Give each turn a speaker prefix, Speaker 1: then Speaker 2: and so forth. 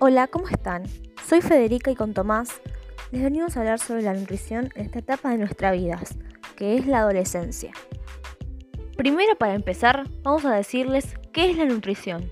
Speaker 1: Hola, ¿cómo están? Soy Federica y con Tomás les venimos a hablar sobre la nutrición en esta etapa de nuestras vidas, que es la adolescencia. Primero, para empezar, vamos a decirles qué es la nutrición.